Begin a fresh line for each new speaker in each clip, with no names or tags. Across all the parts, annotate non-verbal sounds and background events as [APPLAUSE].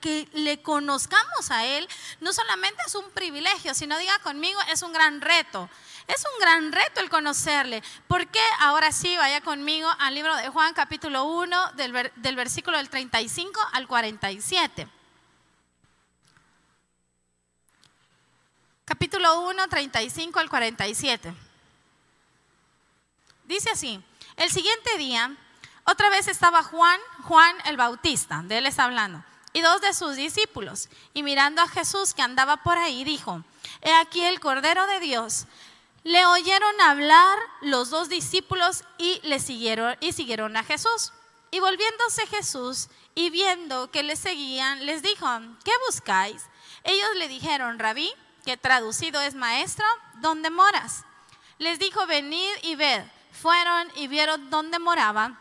que le conozcamos a Él no solamente es un privilegio, sino diga conmigo, es un gran reto. Es un gran reto el conocerle. ¿Por qué? Ahora sí, vaya conmigo al libro de Juan capítulo 1 del, del versículo del 35 al 47. Capítulo 1, 35 al 47. Dice así, el siguiente día, otra vez estaba Juan, Juan el Bautista, de él está hablando, y dos de sus discípulos, y mirando a Jesús que andaba por ahí, dijo, he aquí el Cordero de Dios le oyeron hablar los dos discípulos y le siguieron y siguieron a Jesús. Y volviéndose Jesús y viendo que le seguían, les dijo, ¿qué buscáis? Ellos le dijeron, Rabí, que traducido es maestro, ¿dónde moras? Les dijo, venid y ved. Fueron y vieron dónde moraba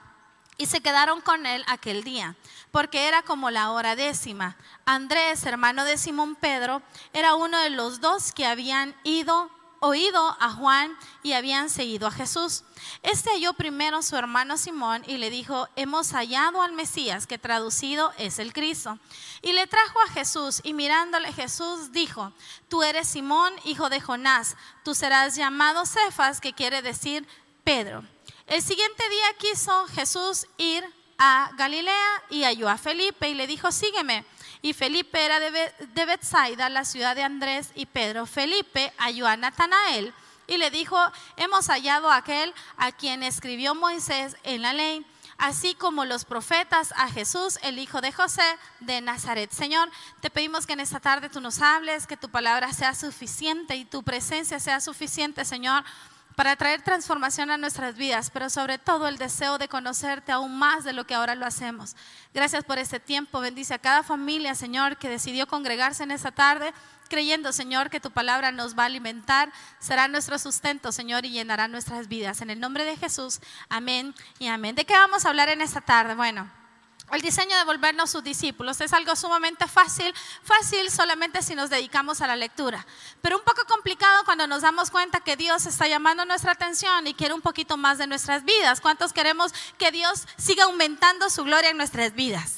y se quedaron con él aquel día, porque era como la hora décima. Andrés, hermano de Simón Pedro, era uno de los dos que habían ido oído a Juan y habían seguido a Jesús. Este halló primero su hermano Simón y le dijo, hemos hallado al Mesías, que traducido es el Cristo. Y le trajo a Jesús y mirándole Jesús dijo, tú eres Simón, hijo de Jonás, tú serás llamado Cefas, que quiere decir Pedro. El siguiente día quiso Jesús ir a Galilea y halló a Felipe y le dijo, sígueme. Y Felipe era de Bethsaida, la ciudad de Andrés y Pedro. Felipe halló a Natanael y le dijo, hemos hallado a aquel a quien escribió Moisés en la ley, así como los profetas, a Jesús, el hijo de José de Nazaret. Señor, te pedimos que en esta tarde tú nos hables, que tu palabra sea suficiente y tu presencia sea suficiente, Señor para traer transformación a nuestras vidas, pero sobre todo el deseo de conocerte aún más de lo que ahora lo hacemos. Gracias por este tiempo. Bendice a cada familia, Señor, que decidió congregarse en esta tarde, creyendo, Señor, que tu palabra nos va a alimentar, será nuestro sustento, Señor, y llenará nuestras vidas. En el nombre de Jesús, amén y amén. ¿De qué vamos a hablar en esta tarde? Bueno. El diseño de volvernos sus discípulos es algo sumamente fácil, fácil solamente si nos dedicamos a la lectura, pero un poco complicado cuando nos damos cuenta que Dios está llamando nuestra atención y quiere un poquito más de nuestras vidas. ¿Cuántos queremos que Dios siga aumentando su gloria en nuestras vidas?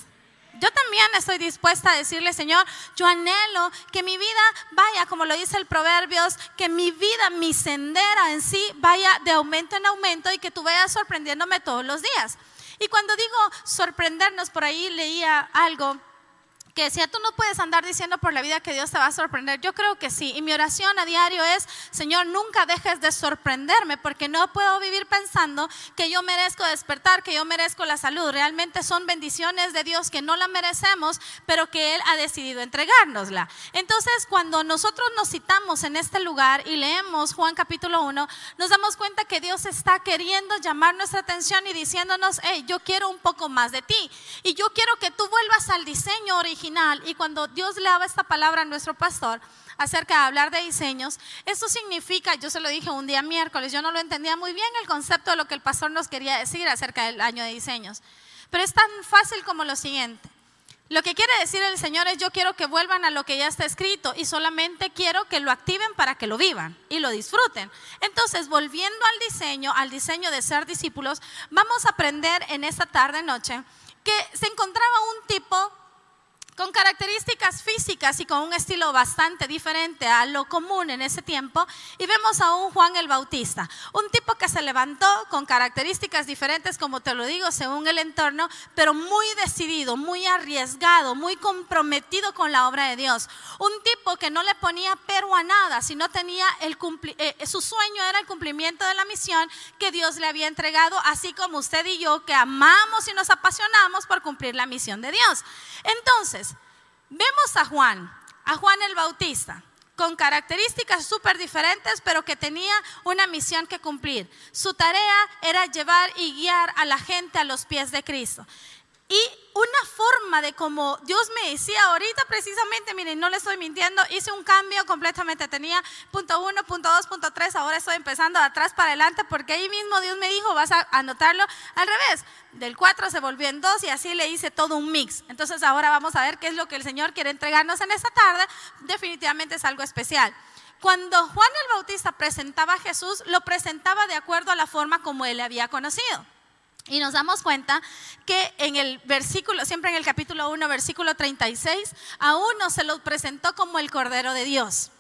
Yo también estoy dispuesta a decirle, Señor, yo anhelo que mi vida vaya, como lo dice el Proverbios, que mi vida, mi sendera en sí, vaya de aumento en aumento y que tú vayas sorprendiéndome todos los días. Y cuando digo sorprendernos, por ahí leía algo que decía, tú no puedes andar diciendo por la vida que Dios te va a sorprender. Yo creo que sí. Y mi oración a diario es, Señor, nunca dejes de sorprenderme porque no puedo vivir pensando que yo merezco despertar, que yo merezco la salud. Realmente son bendiciones de Dios que no la merecemos, pero que Él ha decidido entregárnosla. Entonces, cuando nosotros nos citamos en este lugar y leemos Juan capítulo 1, nos damos cuenta que Dios está queriendo llamar nuestra atención y diciéndonos, hey, yo quiero un poco más de ti. Y yo quiero que tú vuelvas al diseño original y cuando Dios le daba esta palabra a nuestro pastor acerca de hablar de diseños, eso significa, yo se lo dije un día miércoles, yo no lo entendía muy bien el concepto de lo que el pastor nos quería decir acerca del año de diseños, pero es tan fácil como lo siguiente. Lo que quiere decir el Señor es yo quiero que vuelvan a lo que ya está escrito y solamente quiero que lo activen para que lo vivan y lo disfruten. Entonces, volviendo al diseño, al diseño de ser discípulos, vamos a aprender en esta tarde noche que se encontraba un tipo con características físicas y con un estilo bastante diferente a lo común en ese tiempo. Y vemos a un Juan el Bautista, un tipo que se levantó con características diferentes, como te lo digo, según el entorno, pero muy decidido, muy arriesgado, muy comprometido con la obra de Dios. Un tipo que no le ponía pero a nada, sino tenía el eh, su sueño era el cumplimiento de la misión que Dios le había entregado, así como usted y yo que amamos y nos apasionamos por cumplir la misión de Dios. Entonces, Vemos a Juan, a Juan el Bautista, con características súper diferentes, pero que tenía una misión que cumplir. Su tarea era llevar y guiar a la gente a los pies de Cristo. Y una forma de como Dios me decía ahorita precisamente, miren, no le estoy mintiendo, hice un cambio completamente, tenía punto uno, punto dos, punto tres, ahora estoy empezando de atrás para adelante porque ahí mismo Dios me dijo, vas a anotarlo al revés, del 4 se volvió en 2 y así le hice todo un mix. Entonces ahora vamos a ver qué es lo que el Señor quiere entregarnos en esta tarde, definitivamente es algo especial. Cuando Juan el Bautista presentaba a Jesús, lo presentaba de acuerdo a la forma como él le había conocido. Y nos damos cuenta que en el versículo, siempre en el capítulo 1, versículo 36, a uno se lo presentó como el Cordero de Dios.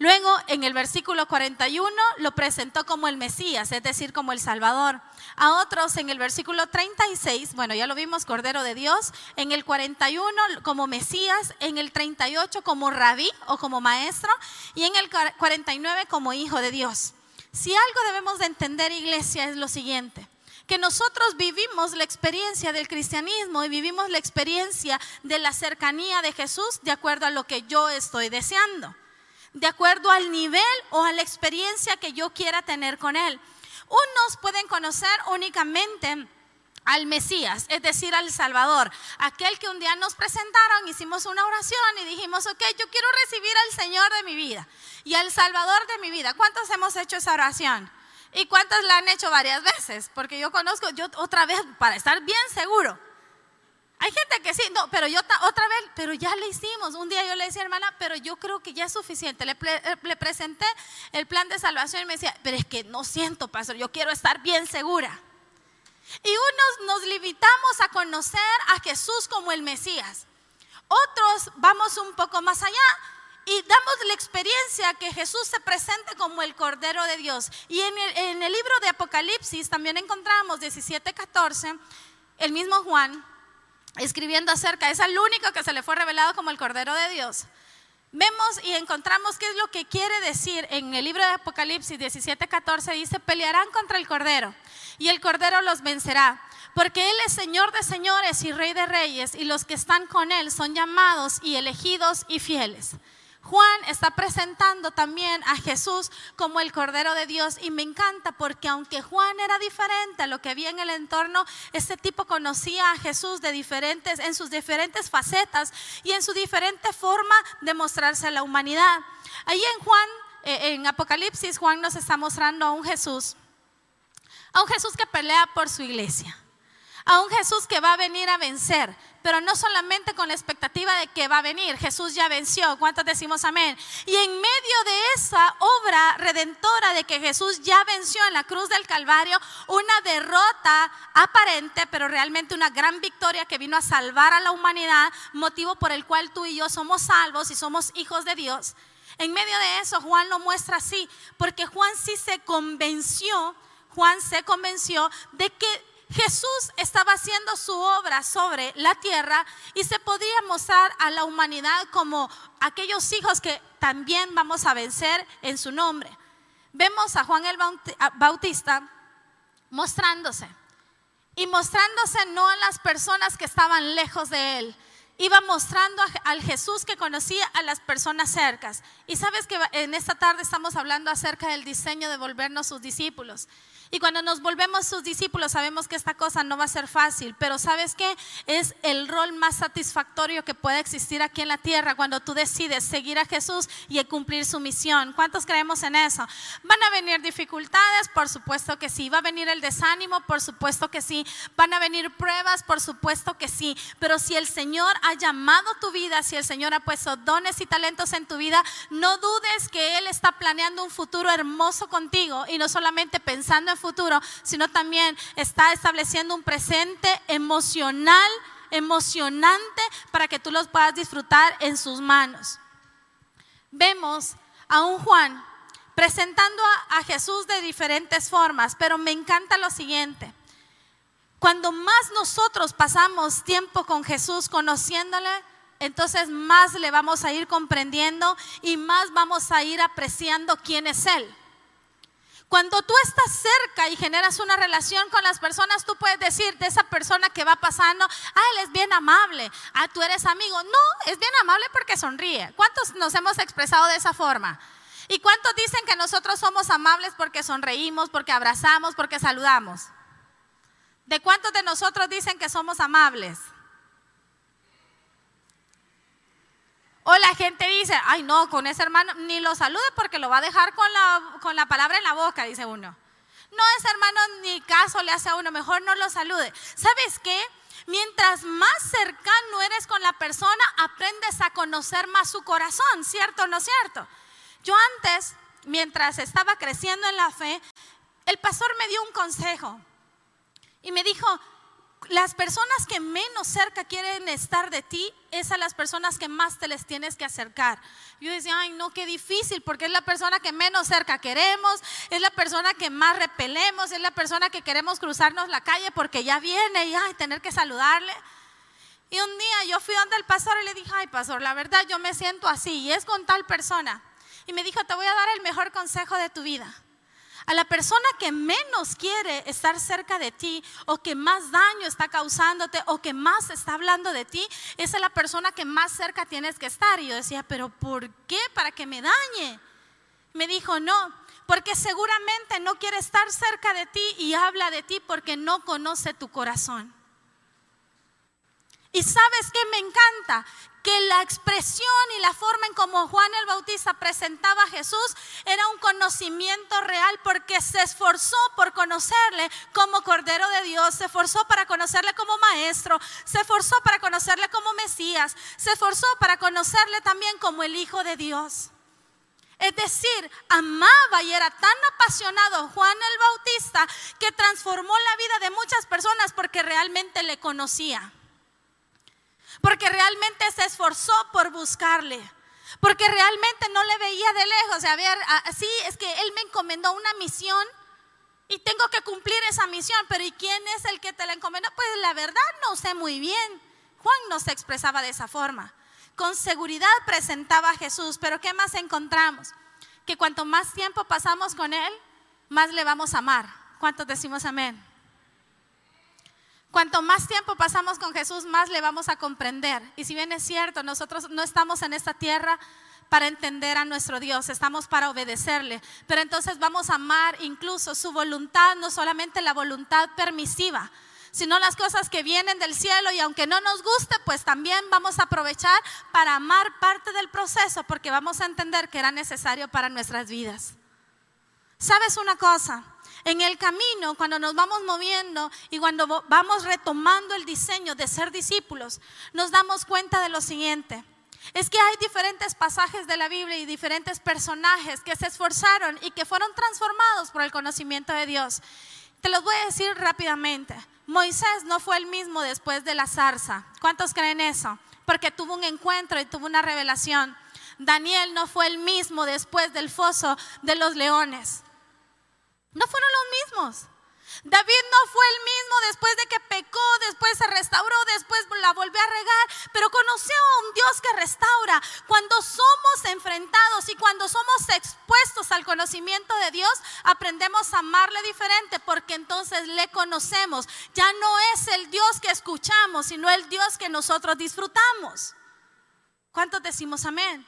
Luego, en el versículo 41, lo presentó como el Mesías, es decir, como el Salvador. A otros, en el versículo 36, bueno, ya lo vimos, Cordero de Dios. En el 41, como Mesías. En el 38, como Rabí o como Maestro. Y en el 49, como Hijo de Dios. Si algo debemos de entender, iglesia, es lo siguiente que nosotros vivimos la experiencia del cristianismo y vivimos la experiencia de la cercanía de Jesús de acuerdo a lo que yo estoy deseando de acuerdo al nivel o a la experiencia que yo quiera tener con Él. Unos pueden conocer únicamente al Mesías, es decir, al Salvador, aquel que un día nos presentaron, hicimos una oración y dijimos, ok, yo quiero recibir al Señor de mi vida y al Salvador de mi vida. ¿Cuántos hemos hecho esa oración? ¿Y cuántos la han hecho varias veces? Porque yo conozco, yo otra vez, para estar bien seguro, hay gente que sí, no, pero yo otra vez, pero ya le hicimos. Un día yo le decía, hermana, pero yo creo que ya es suficiente. Le, eh, le, presenté el plan de salvación y me decía, pero es que no siento, pastor, yo quiero estar bien segura. Y unos nos limitamos a conocer a Jesús como el Mesías. Otros vamos un poco más allá y damos la experiencia que Jesús se presente como el Cordero de Dios. Y en el, libro de Apocalipsis también encontramos 17, 14, el mismo Juan escribiendo acerca, es el único que se le fue revelado como el Cordero de Dios. Vemos y encontramos qué es lo que quiere decir en el libro de Apocalipsis 17:14 dice, pelearán contra el Cordero y el Cordero los vencerá, porque Él es Señor de señores y Rey de reyes y los que están con Él son llamados y elegidos y fieles. Juan está presentando también a Jesús como el Cordero de Dios y me encanta porque aunque Juan era diferente a lo que había en el entorno, este tipo conocía a Jesús de diferentes en sus diferentes facetas y en su diferente forma de mostrarse a la humanidad. Ahí en Juan eh, en Apocalipsis Juan nos está mostrando a un Jesús a un Jesús que pelea por su iglesia, a un Jesús que va a venir a vencer, pero no solamente con la expectativa de que va a venir, Jesús ya venció, ¿cuántos decimos amén? Y en medio de esa obra redentora de que Jesús ya venció en la cruz del Calvario, una derrota aparente, pero realmente una gran victoria que vino a salvar a la humanidad, motivo por el cual tú y yo somos salvos y somos hijos de Dios. En medio de eso, Juan lo muestra así, porque Juan sí se convenció, Juan se convenció de que Jesús estaba haciendo su obra sobre la tierra y se podía mostrar a la humanidad como aquellos hijos que también vamos a vencer en su nombre. Vemos a Juan el Bautista mostrándose y mostrándose no a las personas que estaban lejos de él, iba mostrando al Jesús que conocía a las personas cercas. Y sabes que en esta tarde estamos hablando acerca del diseño de volvernos sus discípulos. Y cuando nos volvemos sus discípulos sabemos que esta cosa no va a ser fácil, pero ¿sabes qué? Es el rol más satisfactorio que puede existir aquí en la tierra cuando tú decides seguir a Jesús y cumplir su misión. ¿Cuántos creemos en eso? ¿Van a venir dificultades? Por supuesto que sí. ¿Va a venir el desánimo? Por supuesto que sí. ¿Van a venir pruebas? Por supuesto que sí. Pero si el Señor ha llamado tu vida, si el Señor ha puesto dones y talentos en tu vida, no dudes que Él está planeando un futuro hermoso contigo y no solamente pensando en futuro, sino también está estableciendo un presente emocional, emocionante, para que tú los puedas disfrutar en sus manos. Vemos a un Juan presentando a, Jesús de diferentes formas, pero me encanta lo siguiente. Cuando más nosotros pasamos tiempo con Jesús, conociéndole, entonces más le vamos a ir comprendiendo y más vamos a ir apreciando quién es Él. Cuando tú estás cerca y generas una relación con las personas, tú puedes decir de esa persona que va pasando, ah, él es bien amable, ah, tú eres amigo. No, es bien amable porque sonríe. ¿Cuántos nos hemos expresado de esa forma? ¿Y cuántos dicen que nosotros somos amables porque sonreímos, porque abrazamos, porque saludamos? ¿De cuántos de nosotros dicen que somos amables? O la gente dice, ay no, con ese hermano ni lo salude porque lo va a dejar con la, con la palabra en la boca, dice uno. No, ese hermano ni caso le hace a uno, mejor no lo salude. ¿Sabes qué? Mientras más cercano eres con la persona, aprendes a conocer más su corazón, ¿cierto o no cierto? Yo antes, mientras estaba creciendo en la fe, el pastor me dio un consejo. Y me dijo, las personas que menos cerca quieren estar de ti, es a las personas que más te les tienes que acercar. Yo decía, ay, no, qué difícil, porque es la persona que menos cerca queremos, es la persona que más repelemos, es la persona que queremos cruzarnos la calle porque ya viene y ay, tener que saludarle. Y un día yo fui donde el pastor y le dije, ay, pastor, la verdad yo me siento así y es con tal persona. Y me dijo, te voy a dar el mejor consejo de tu vida. A la persona que menos quiere estar cerca de ti o que más daño está causándote o que más está hablando de ti, esa es la persona que más cerca tienes que estar. Y yo decía, pero ¿por qué? Para que me dañe. Me dijo, no, porque seguramente no quiere estar cerca de ti y habla de ti porque no conoce tu corazón. Y sabes que me encanta que la expresión y la forma en como Juan el Bautista presentaba a Jesús era un conocimiento real porque se esforzó por conocerle como Cordero de Dios, se esforzó para conocerle como Maestro, se esforzó para conocerle como Mesías, se esforzó para conocerle también como el Hijo de Dios. Es decir, amaba y era tan apasionado Juan el Bautista que transformó la vida de muchas personas porque realmente le conocía porque realmente se esforzó por buscarle, porque realmente no le veía de lejos. A ver, así es que Él me encomendó una misión y tengo que cumplir esa misión, pero ¿y quién es el que te la encomendó? Pues la verdad no sé muy bien. Juan no se expresaba de esa forma. Con seguridad presentaba a Jesús, pero ¿qué más encontramos? Que cuanto más tiempo pasamos con Él, más le vamos a amar. ¿Cuántos decimos amén? Cuanto más tiempo pasamos con Jesús, más le vamos a comprender. Y si bien es cierto, nosotros no estamos en esta tierra para entender a nuestro Dios, estamos para obedecerle. Pero entonces vamos a amar incluso su voluntad, no solamente la voluntad permisiva, sino las cosas que vienen del cielo y aunque no nos guste, pues también vamos a aprovechar para amar parte del proceso porque vamos a entender que era necesario para nuestras vidas. ¿Sabes una cosa? En el camino, cuando nos vamos moviendo y cuando vamos retomando el diseño de ser discípulos, nos damos cuenta de lo siguiente. Es que hay diferentes pasajes de la Biblia y diferentes personajes que se esforzaron y que fueron transformados por el conocimiento de Dios. Te los voy a decir rápidamente. Moisés no fue el mismo después de la zarza. ¿Cuántos creen eso? Porque tuvo un encuentro y tuvo una revelación. Daniel no fue el mismo después del foso de los leones. No fueron los mismos. David no fue el mismo después de que pecó, después se restauró, después la volvió a regar, pero conoció a un Dios que restaura. Cuando somos enfrentados y cuando somos expuestos al conocimiento de Dios, aprendemos a amarle diferente porque entonces le conocemos. Ya no es el Dios que escuchamos, sino el Dios que nosotros disfrutamos. ¿Cuántos decimos amén?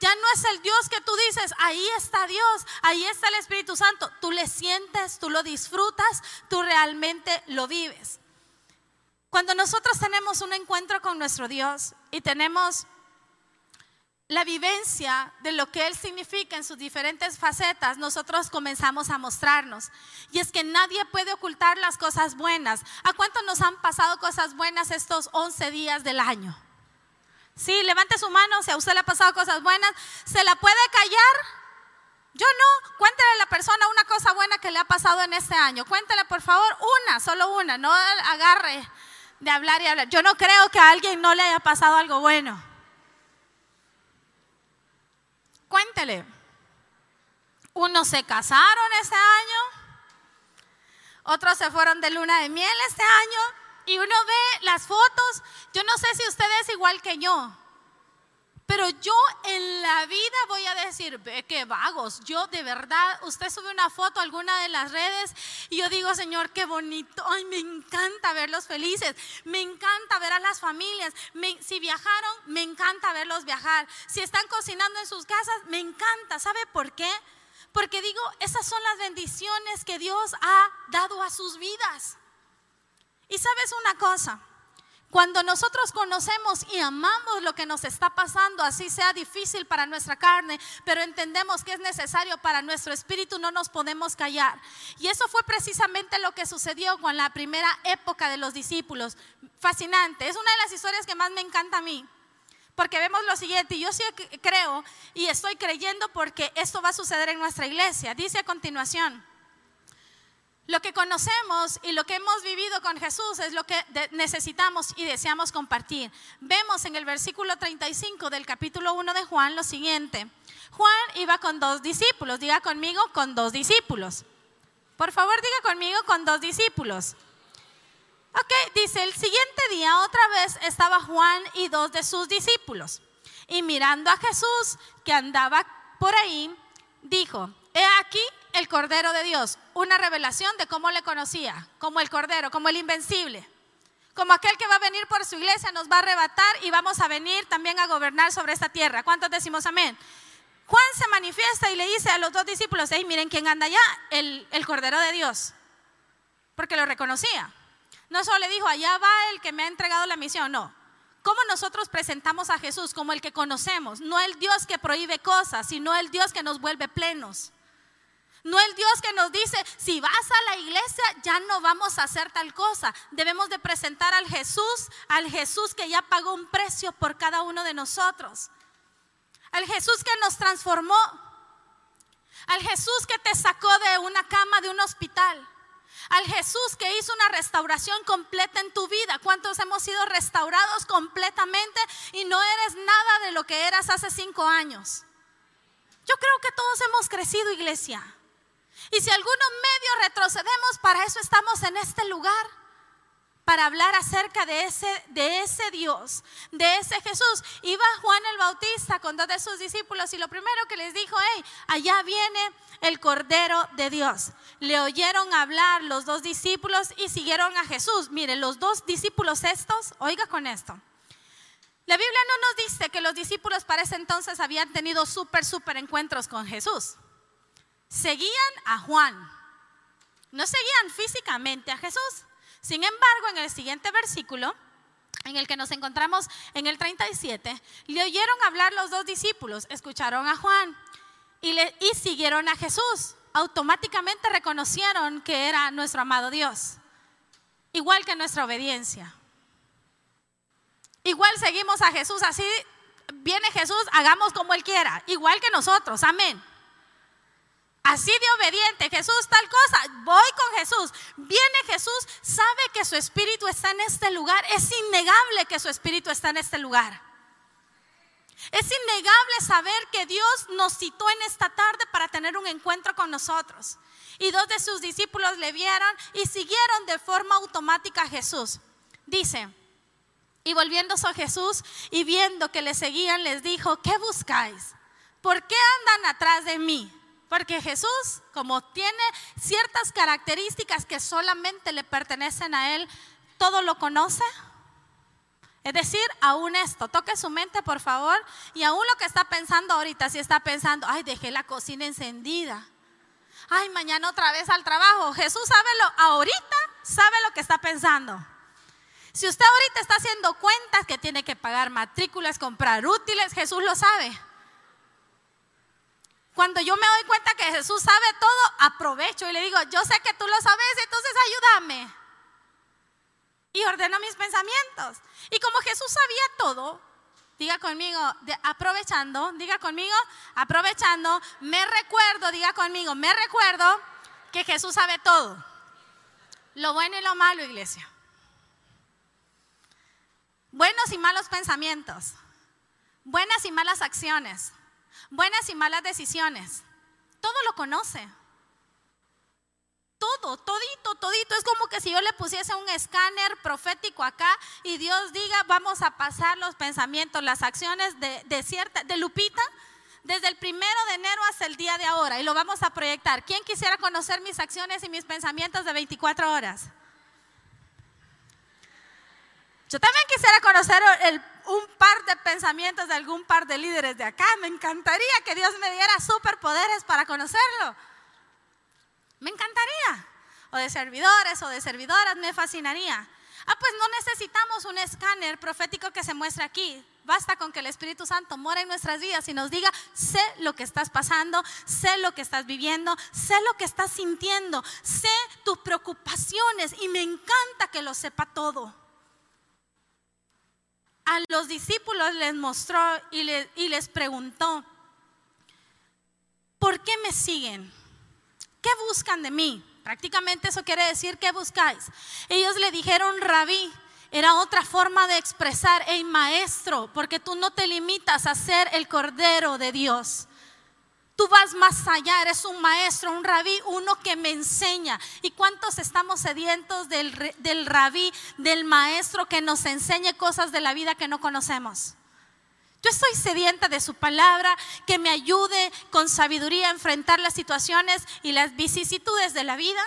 Ya no es el Dios que tú dices, ahí está Dios, ahí está el Espíritu Santo. Tú le sientes, tú lo disfrutas, tú realmente lo vives. Cuando nosotros tenemos un encuentro con nuestro Dios y tenemos la vivencia de lo que Él significa en sus diferentes facetas, nosotros comenzamos a mostrarnos. Y es que nadie puede ocultar las cosas buenas. ¿A cuántos nos han pasado cosas buenas estos 11 días del año? Sí, levante su mano si a usted le ha pasado cosas buenas. ¿Se la puede callar? Yo no. Cuéntele a la persona una cosa buena que le ha pasado en este año. Cuéntele, por favor, una, solo una. No agarre de hablar y hablar. Yo no creo que a alguien no le haya pasado algo bueno. Cuéntele. Unos se casaron este año. Otros se fueron de luna de miel este año y uno ve las fotos, yo no sé si usted es igual que yo, pero yo en la vida voy a decir, ve qué vagos, yo de verdad, usted sube una foto a alguna de las redes y yo digo, Señor, qué bonito, ay, me encanta verlos felices, me encanta ver a las familias, si viajaron, me encanta verlos viajar, si están cocinando en sus casas, me encanta, ¿sabe por qué? Porque digo, esas son las bendiciones que Dios ha dado a sus vidas. Y sabes una cosa, cuando nosotros conocemos y amamos lo que nos está pasando, así sea difícil para nuestra carne, pero entendemos que es necesario para nuestro espíritu, no nos podemos callar. Y eso fue precisamente lo que sucedió con la primera época de los discípulos. Fascinante, es una de las historias que más me encanta a mí. Porque vemos lo siguiente, y yo sí creo y estoy creyendo porque esto va a suceder en nuestra iglesia. Dice a continuación, Lo que conocemos y lo que hemos vivido con Jesús es lo que necesitamos y deseamos compartir. Vemos en el versículo 35 del capítulo 1 de Juan lo siguiente. Juan iba con dos discípulos. Diga conmigo, con dos discípulos. Por favor, diga conmigo, con dos discípulos. Ok, dice, el siguiente día otra vez estaba Juan y dos de sus discípulos. Y mirando a Jesús que andaba por ahí, dijo, he aquí el Cordero de Dios, una revelación de cómo le conocía, como el Cordero, como el invencible, como aquel que va a venir por su iglesia, nos va a arrebatar y vamos a venir también a gobernar sobre esta tierra. ¿Cuántos decimos amén? Juan se manifiesta y le dice a los dos discípulos, hey, miren quién anda allá, el, el Cordero de Dios, porque lo reconocía. No solo le dijo, allá va el que me ha entregado la misión, no. ¿Cómo nosotros presentamos a Jesús como el que conocemos? No el Dios que prohíbe cosas, sino el Dios que nos vuelve plenos. No el Dios que nos dice, si vas a la iglesia ya no vamos a hacer tal cosa. Debemos de presentar al Jesús, al Jesús que ya pagó un precio por cada uno de nosotros. Al Jesús que nos transformó. Al Jesús que te sacó de una cama de un hospital. Al Jesús que hizo una restauración completa en tu vida. ¿Cuántos hemos sido restaurados completamente y no eres nada de lo que eras hace cinco años? Yo creo que todos hemos crecido, iglesia. Y si algunos medio retrocedemos, para eso estamos en este lugar. Para hablar acerca de ese, de ese Dios, de ese Jesús. Iba Juan el Bautista con dos de sus discípulos y lo primero que les dijo, hey, allá viene el Cordero de Dios. Le oyeron hablar los dos discípulos y siguieron a Jesús. Mire, los dos discípulos estos, oiga con esto. La Biblia no nos dice que los discípulos para ese entonces habían tenido súper, súper encuentros con Jesús seguían a Juan. No seguían físicamente a Jesús. Sin embargo, en el siguiente versículo, en el que nos encontramos en el 37, le oyeron hablar los dos discípulos, escucharon a Juan y, le, y siguieron a Jesús. Automáticamente reconocieron que era nuestro amado Dios, igual que nuestra obediencia. Igual seguimos a Jesús, así viene Jesús, hagamos como Él quiera, igual que nosotros, amén. Así de obediente, Jesús tal cosa, voy con Jesús. Viene Jesús, sabe que su espíritu está en este lugar. Es innegable que su espíritu está en este lugar. Es innegable saber que Dios nos citó en esta tarde para tener un encuentro con nosotros. Y dos de sus discípulos le vieron y siguieron de forma automática a Jesús. Dice, y volviéndose a Jesús y viendo que le seguían, les dijo, ¿qué buscáis? ¿Por qué andan atrás de mí? Porque Jesús, como tiene ciertas características que solamente le pertenecen a Él, todo lo conoce. Es decir, aún esto, toque su mente por favor y aún lo que está pensando ahorita, si está pensando, ay, dejé la cocina encendida, ay, mañana otra vez al trabajo, Jesús sabe lo, ahorita sabe lo que está pensando. Si usted ahorita está haciendo cuentas que tiene que pagar matrículas, comprar útiles, Jesús lo sabe. Cuando yo me doy cuenta que Jesús sabe todo, aprovecho y le digo, yo sé que tú lo sabes, entonces ayúdame. Y ordeno mis pensamientos. Y como Jesús sabía todo, diga conmigo, aprovechando, diga conmigo, aprovechando, me recuerdo, diga conmigo, me recuerdo que Jesús sabe todo. Lo bueno y lo malo, iglesia. Buenos y malos pensamientos. Buenas y malas acciones buenas y malas decisiones. Todo lo conoce. Todo, todito, todito. Es como que si yo le pusiese un escáner profético acá y Dios diga, vamos a pasar los pensamientos, las acciones de, de cierta, de Lupita, desde el primero de enero hasta el día de ahora y lo vamos a proyectar. ¿Quién quisiera conocer mis acciones y mis pensamientos de 24 horas? Yo también quisiera conocer un par de pensamientos de algún par de líderes de acá. Me encantaría que Dios me diera superpoderes para conocerlo. Me encantaría. O de servidores o de servidoras, me fascinaría. Ah, pues no necesitamos un escáner profético que se muestre aquí. Basta con que el Espíritu Santo mora en nuestras vidas y nos diga, sé lo que estás pasando, sé lo que estás viviendo, sé lo que estás sintiendo, sé tus preocupaciones y me encanta que lo sepa todo a los discípulos les mostró y, les preguntó, ¿por qué me siguen? ¿Qué buscan de mí? Prácticamente eso quiere decir que buscáis. Ellos le dijeron rabí. Era otra forma de expresar, el maestro, porque tú no te limitas a ser el cordero de Dios. Tú vas más allá, eres un maestro, un rabí, uno que me enseña. ¿Y cuántos estamos sedientos del, del rabí, del maestro que nos enseñe cosas de la vida que no conocemos? Yo estoy sedienta de su palabra, que me ayude con sabiduría a enfrentar las situaciones y las vicisitudes de la vida.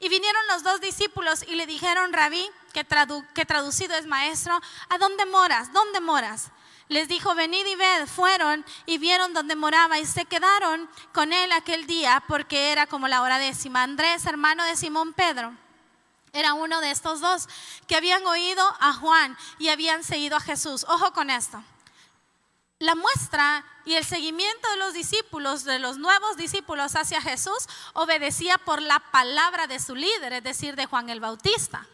Y vinieron los dos discípulos y le dijeron, rabí, que, que traducido es maestro, ¿a dónde moras? ¿Dónde moras? Les dijo, venid y ved, fueron y vieron dónde moraba y se quedaron con él aquel día porque era como la hora décima. Andrés, hermano de Simón Pedro, era uno de estos dos que habían oído a Juan y habían seguido a Jesús. Ojo con esto. La muestra y el seguimiento de los discípulos, de los nuevos discípulos hacia Jesús, obedecía por la palabra de su líder, es decir, de Juan el Bautista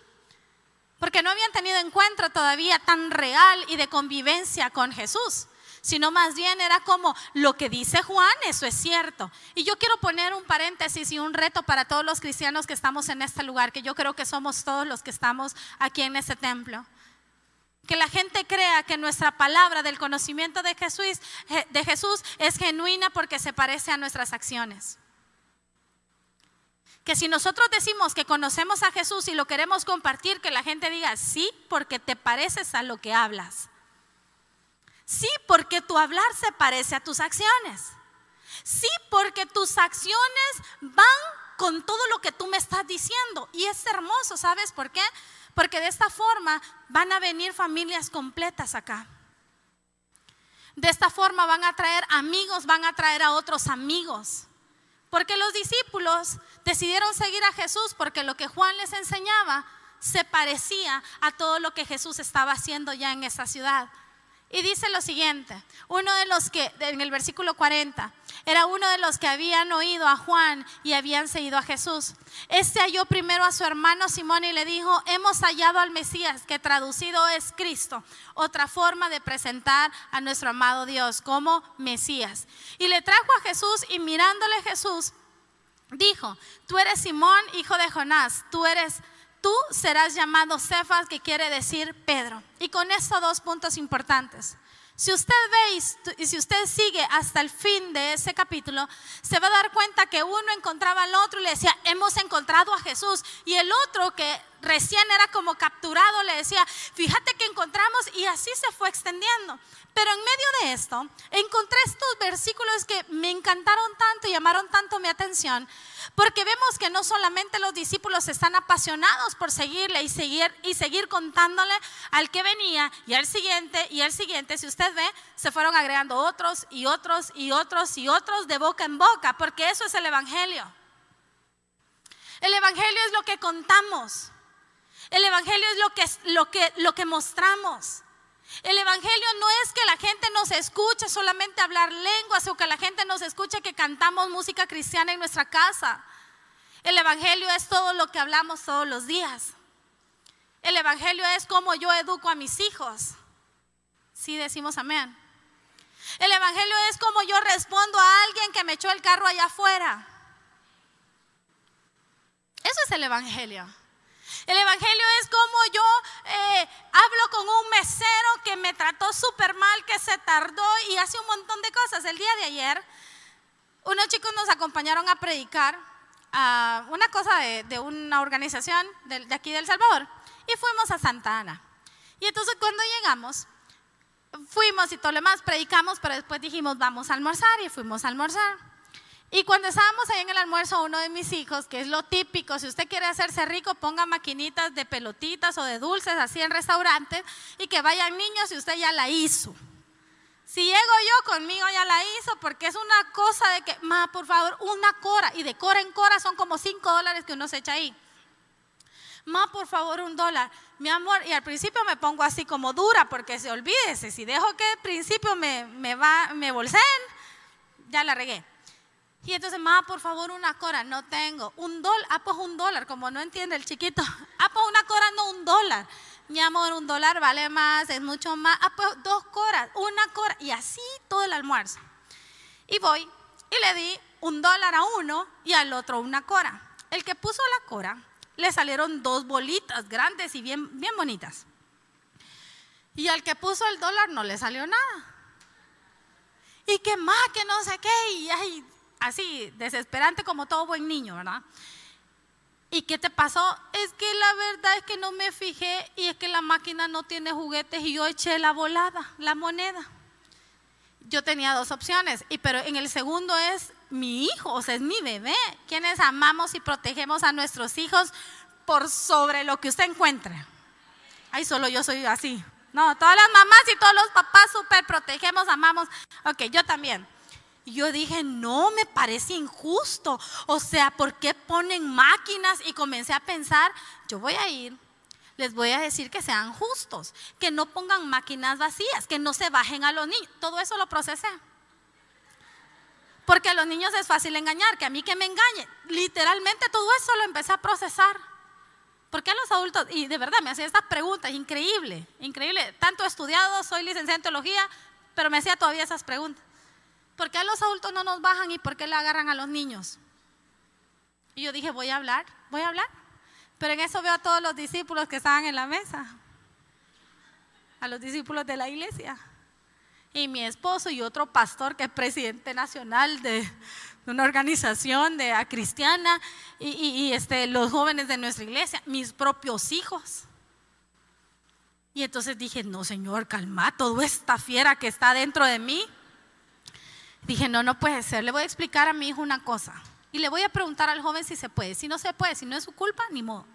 porque no habían tenido encuentro todavía tan real y de convivencia con Jesús, sino más bien era como lo que dice Juan, eso es cierto. Y yo quiero poner un paréntesis y un reto para todos los cristianos que estamos en este lugar, que yo creo que somos todos los que estamos aquí en este templo. Que la gente crea que nuestra palabra del conocimiento de Jesús, eh, de Jesús es genuina porque se parece a nuestras acciones que si nosotros decimos que conocemos a Jesús y lo queremos compartir, que la gente diga, sí, porque te pareces a lo que hablas. Sí, porque tu hablar se parece a tus acciones. Sí, porque tus acciones van con todo lo que tú me estás diciendo. Y es hermoso, ¿sabes por qué? Porque de esta forma van a venir familias completas acá. De esta forma van a traer amigos, van a traer a otros amigos. Porque los discípulos decidieron seguir a Jesús porque lo que Juan les enseñaba se parecía a todo lo que Jesús estaba haciendo ya en esa ciudad. Y dice lo siguiente, uno de los que, en el versículo 40, era uno de los que habían oído a Juan y habían seguido a Jesús. Este halló primero a su hermano Simón y le dijo, hemos hallado al Mesías, que traducido es Cristo, otra forma de presentar a nuestro amado Dios como Mesías. Y le trajo a Jesús y mirándole Jesús, dijo, tú eres Simón, hijo de Jonás, tú eres tú serás llamado Cefas, que quiere decir Pedro. Y con estos dos puntos importantes. Si usted ve y si usted sigue hasta el fin de ese capítulo, se va a dar cuenta que uno encontraba al otro y le decía, hemos encontrado a Jesús. Y el otro que recién era como capturado le decía, fíjate que encontramos y así se fue extendiendo. Pero en medio de esto, encontré estos versículos que me encantaron tanto y llamaron tanto mi atención, porque vemos que no solamente los discípulos están apasionados por seguirle y seguir y seguir contándole al que venía y al siguiente y al siguiente, si usted ve, se fueron agregando otros y otros y otros y otros de boca en boca, porque eso es el evangelio. El evangelio es lo que contamos. El evangelio es lo que lo que lo que mostramos. El Evangelio no es que la gente nos escuche solamente hablar lenguas o que la gente nos escuche que cantamos música cristiana en nuestra casa. El Evangelio es todo lo que hablamos todos los días. El Evangelio es cómo yo educo a mis hijos. Sí, decimos amén. El Evangelio es como yo respondo a alguien que me echó el carro allá afuera. Eso es el Evangelio. El Evangelio es como yo eh, hablo con un mesero que me trató súper mal, que se tardó y hace un montón de cosas. El día de ayer, unos chicos nos acompañaron a predicar a una cosa de, una organización de, aquí de El Salvador y fuimos a Santa Ana. Y entonces cuando llegamos, fuimos y todo lo demás, predicamos, pero después dijimos vamos a almorzar y fuimos a almorzar. Y cuando estábamos ahí en el almuerzo, uno de mis hijos, que es lo típico, si usted quiere hacerse rico, ponga maquinitas de pelotitas o de dulces así en restaurantes y que vayan niños y usted ya la hizo. Si llego yo, conmigo ya la hizo, porque es una cosa de que, ma, por favor, una cora, y de cora en cora son como cinco dólares que uno se echa ahí. Ma, por favor, un dólar. Mi amor, y al principio me pongo así como dura, porque se olvídese, si dejo que al principio me, me, va, me bolseen, ya la regué. Y entonces, mamá, por favor, una cora. No tengo. Un dólar. Ah, pues un dólar. Como no entiende el chiquito. [LAUGHS] Ah, pues una cora, no un dólar. Mi amor, un dólar vale más, es mucho más. Ah, pues dos coras, una cora. Y así todo el almuerzo. Y voy y le di un dólar a uno y al otro una cora. el que puso la cora, le salieron dos bolitas grandes y bien, bien bonitas. Y al que puso el dólar no le salió nada. Y que más, que no sé qué, y así, desesperante como todo buen niño, ¿verdad? ¿Y qué te pasó? Es que la verdad es que no me fijé y es que la máquina no tiene juguetes y yo eché la volada, la moneda. Yo tenía dos opciones, y, pero en el segundo es mi hijo, o sea, es mi bebé. Quienes amamos y protegemos a nuestros hijos por sobre lo que usted encuentre. Ay, solo yo soy así. No, todas las mamás y todos los papás súper protegemos, amamos. Ok, yo también. Y yo dije, no, me parece injusto. O sea, ¿por qué ponen máquinas? Y comencé a pensar, yo voy a ir, les voy a decir que sean justos, que no pongan máquinas vacías, que no se bajen a los niños. Todo eso lo procesé. Porque a los niños es fácil engañar, que a mí que me engañe. Literalmente todo eso lo empecé a procesar. Porque a los adultos, y de verdad me hacía estas preguntas, increíble, increíble. Tanto he estudiado, soy licenciada en teología, pero me hacía todavía esas preguntas. ¿Por qué a los adultos no nos bajan y por qué le agarran a los niños? Y yo dije, voy a hablar, voy a hablar. Pero en eso veo a todos los discípulos que estaban en la mesa, a los discípulos de la iglesia. Y mi esposo y otro pastor que es presidente nacional de, una organización de, cristiana y, este, los jóvenes de nuestra iglesia, mis propios hijos. Y entonces dije, no, Señor, calma toda esta fiera que está dentro de mí. Dije, no, no puede ser. Le voy a explicar a mi hijo una cosa. Y le voy a preguntar al joven si se puede. Si no se puede, si no es su culpa, ni modo.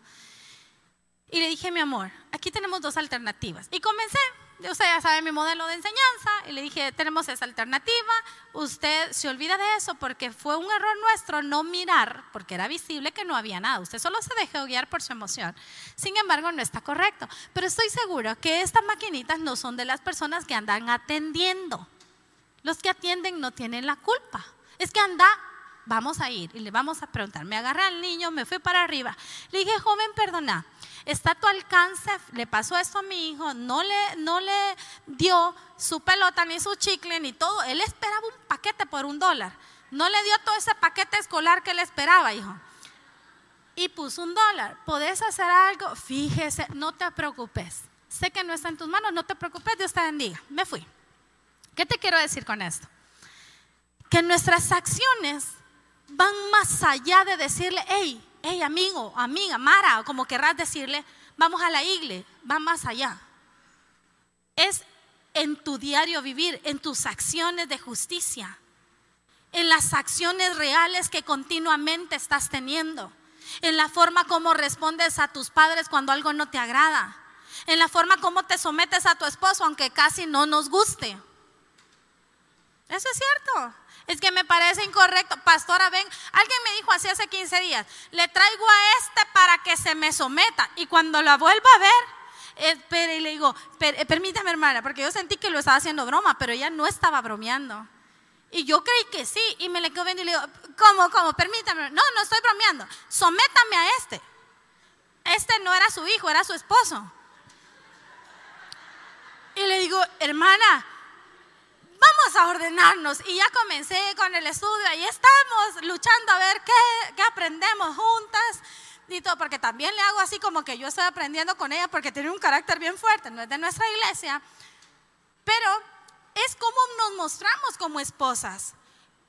Y le dije, mi amor, aquí tenemos dos alternativas. Y comencé. Usted ya sabe mi modelo de enseñanza. Y le dije, tenemos esa alternativa. Usted se olvida de eso porque fue un error nuestro no mirar, porque era visible que no había nada. Usted solo se dejó guiar por su emoción. Sin embargo, no está correcto. Pero estoy seguro que estas maquinitas no son de las personas que andan atendiendo. Los que atienden no tienen la culpa. Es que anda vamos a ir y le vamos a preguntar. Me agarré al niño, me fui para arriba. Le dije, joven, perdona, está a tu alcance, le pasó esto a mi hijo, no le, no le dio su pelota, ni su chicle, ni todo. Él esperaba un paquete por un dólar. No le dio todo ese paquete escolar que él esperaba, hijo. Y puso un dólar. ¿Podés hacer algo? Fíjese, no te preocupes. Sé que no está en tus manos, no te preocupes, Dios te bendiga. Me fui. ¿Qué te quiero decir con esto? Que nuestras acciones van más allá de decirle, hey, hey, amigo, amiga, Mara, como querrás decirle, vamos a la iglesia, va más allá. Es en tu diario vivir, en tus acciones de justicia, en las acciones reales que continuamente estás teniendo, en la forma como respondes a tus padres cuando algo no te agrada, en la forma como te sometes a tu esposo aunque casi no nos guste. Eso es cierto. Es que me parece incorrecto. Pastora, ven, alguien me dijo así hace 15 días, le traigo a este para que se me someta. Y cuando la vuelva a ver, espere, y le digo, eh, permítame hermana, porque yo sentí que lo estaba haciendo broma, pero ella no estaba bromeando. Y yo creí que sí, y me le quedo viendo y le digo, ¿cómo, cómo? Permítame. No, no estoy bromeando. Sométame a este. Este no era su hijo, era su esposo. Y le digo, hermana, vamos a ordenarnos. Y ya comencé con el estudio, ahí estamos luchando a ver qué, qué aprendemos juntas. Y todo, porque también le hago así como que yo estoy aprendiendo con ella porque tiene un carácter bien fuerte, no es de nuestra iglesia. Pero es como nos mostramos como esposas.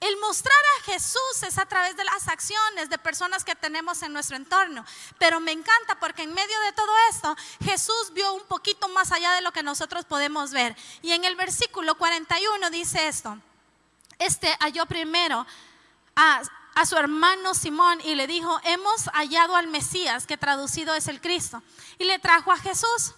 El mostrar a Jesús es a través de las acciones de personas que tenemos en nuestro entorno. Pero me encanta porque en medio de todo esto, Jesús vio un poquito más allá de lo que nosotros podemos ver. Y en el versículo 41 dice esto. Este halló primero a, a su hermano Simón y le dijo, hemos hallado al Mesías, que traducido es el Cristo. Y le trajo a Jesús.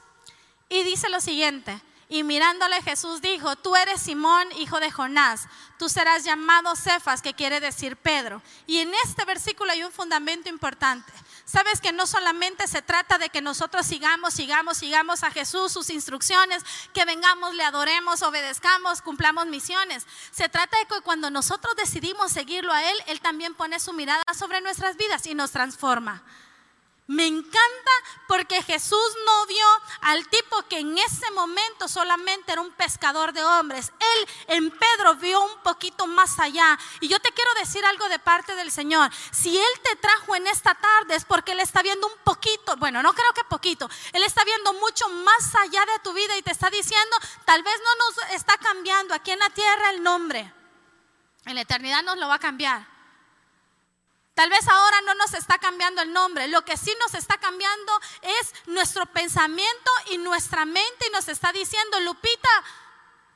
Y dice lo siguiente. Y mirándole Jesús dijo, tú eres Simón, hijo de Jonás, tú serás llamado Cefas, que quiere decir Pedro. Y en este versículo hay un fundamento importante. Sabes que no solamente se trata de que nosotros sigamos, sigamos, sigamos a Jesús, sus instrucciones, que vengamos, le adoremos, obedezcamos, cumplamos misiones. Se trata de que cuando nosotros decidimos seguirlo a Él, Él también pone su mirada sobre nuestras vidas y nos transforma. Me encanta porque Jesús no vio al tipo que en ese momento solamente era un pescador de hombres. Él en Pedro vio un poquito más allá. Y yo te quiero decir algo de parte del Señor. Si Él te trajo en esta tarde es porque Él está viendo un poquito, bueno, no creo que poquito, Él está viendo mucho más allá de tu vida y te está diciendo, tal vez no nos está cambiando aquí en la tierra el nombre. En la eternidad nos lo va a cambiar. Tal vez ahora no nos está cambiando el nombre, lo que sí nos está cambiando es nuestro pensamiento y nuestra mente y nos está diciendo, Lupita,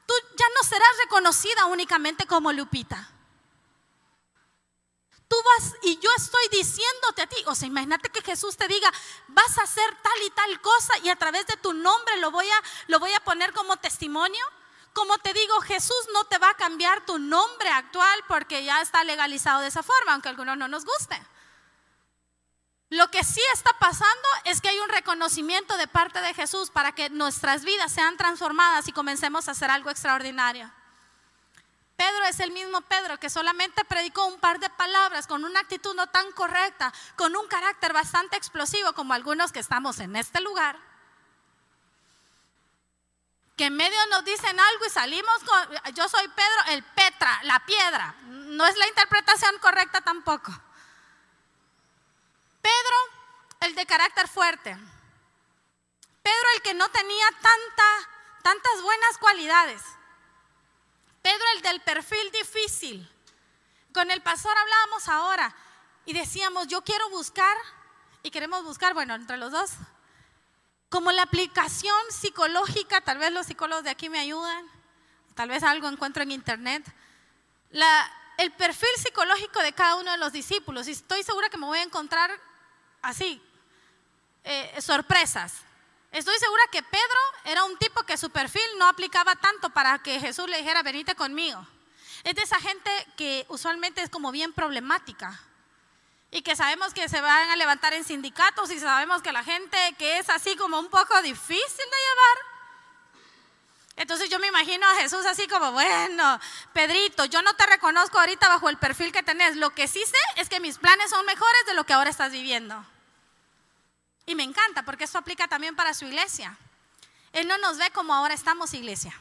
tú ya no serás reconocida únicamente como Lupita. Tú vas y yo estoy diciéndote a ti, o sea, imagínate que Jesús te diga, vas a hacer tal y tal cosa y a través de tu nombre lo voy a, lo voy a poner como testimonio. Como te digo, Jesús no te va a cambiar tu nombre actual porque ya está legalizado de esa forma, aunque a algunos no nos guste. Lo que sí está pasando es que hay un reconocimiento de parte de Jesús para que nuestras vidas sean transformadas y comencemos a hacer algo extraordinario. Pedro es el mismo Pedro que solamente predicó un par de palabras con una actitud no tan correcta, con un carácter bastante explosivo como algunos que estamos en este lugar que en medio nos dicen algo y salimos con, yo soy Pedro, el Petra, la piedra. No es la interpretación correcta tampoco. Pedro, el de carácter fuerte. Pedro, el que no tenía tanta, tantas buenas cualidades. Pedro, el del perfil difícil. Con el pastor hablábamos ahora y decíamos, yo quiero buscar y queremos buscar, bueno, entre los dos, como la aplicación psicológica, tal vez los psicólogos de aquí me ayudan, tal vez algo encuentro en internet, el perfil psicológico de cada uno de los discípulos. Y estoy segura que me voy a encontrar así, eh, sorpresas. Estoy segura que Pedro era un tipo que su perfil no aplicaba tanto para que Jesús le dijera, venite conmigo. Es de esa gente que usualmente es como bien problemática y que sabemos que se van a levantar en sindicatos y sabemos que la gente que es así como un poco difícil de llevar. Entonces yo me imagino a Jesús así como, bueno, Pedrito, yo no te reconozco ahorita bajo el perfil que tenés. Lo que sí sé es que mis planes son mejores de lo que ahora estás viviendo. Y me encanta porque esto aplica también para su iglesia. Él no nos ve como ahora estamos iglesia.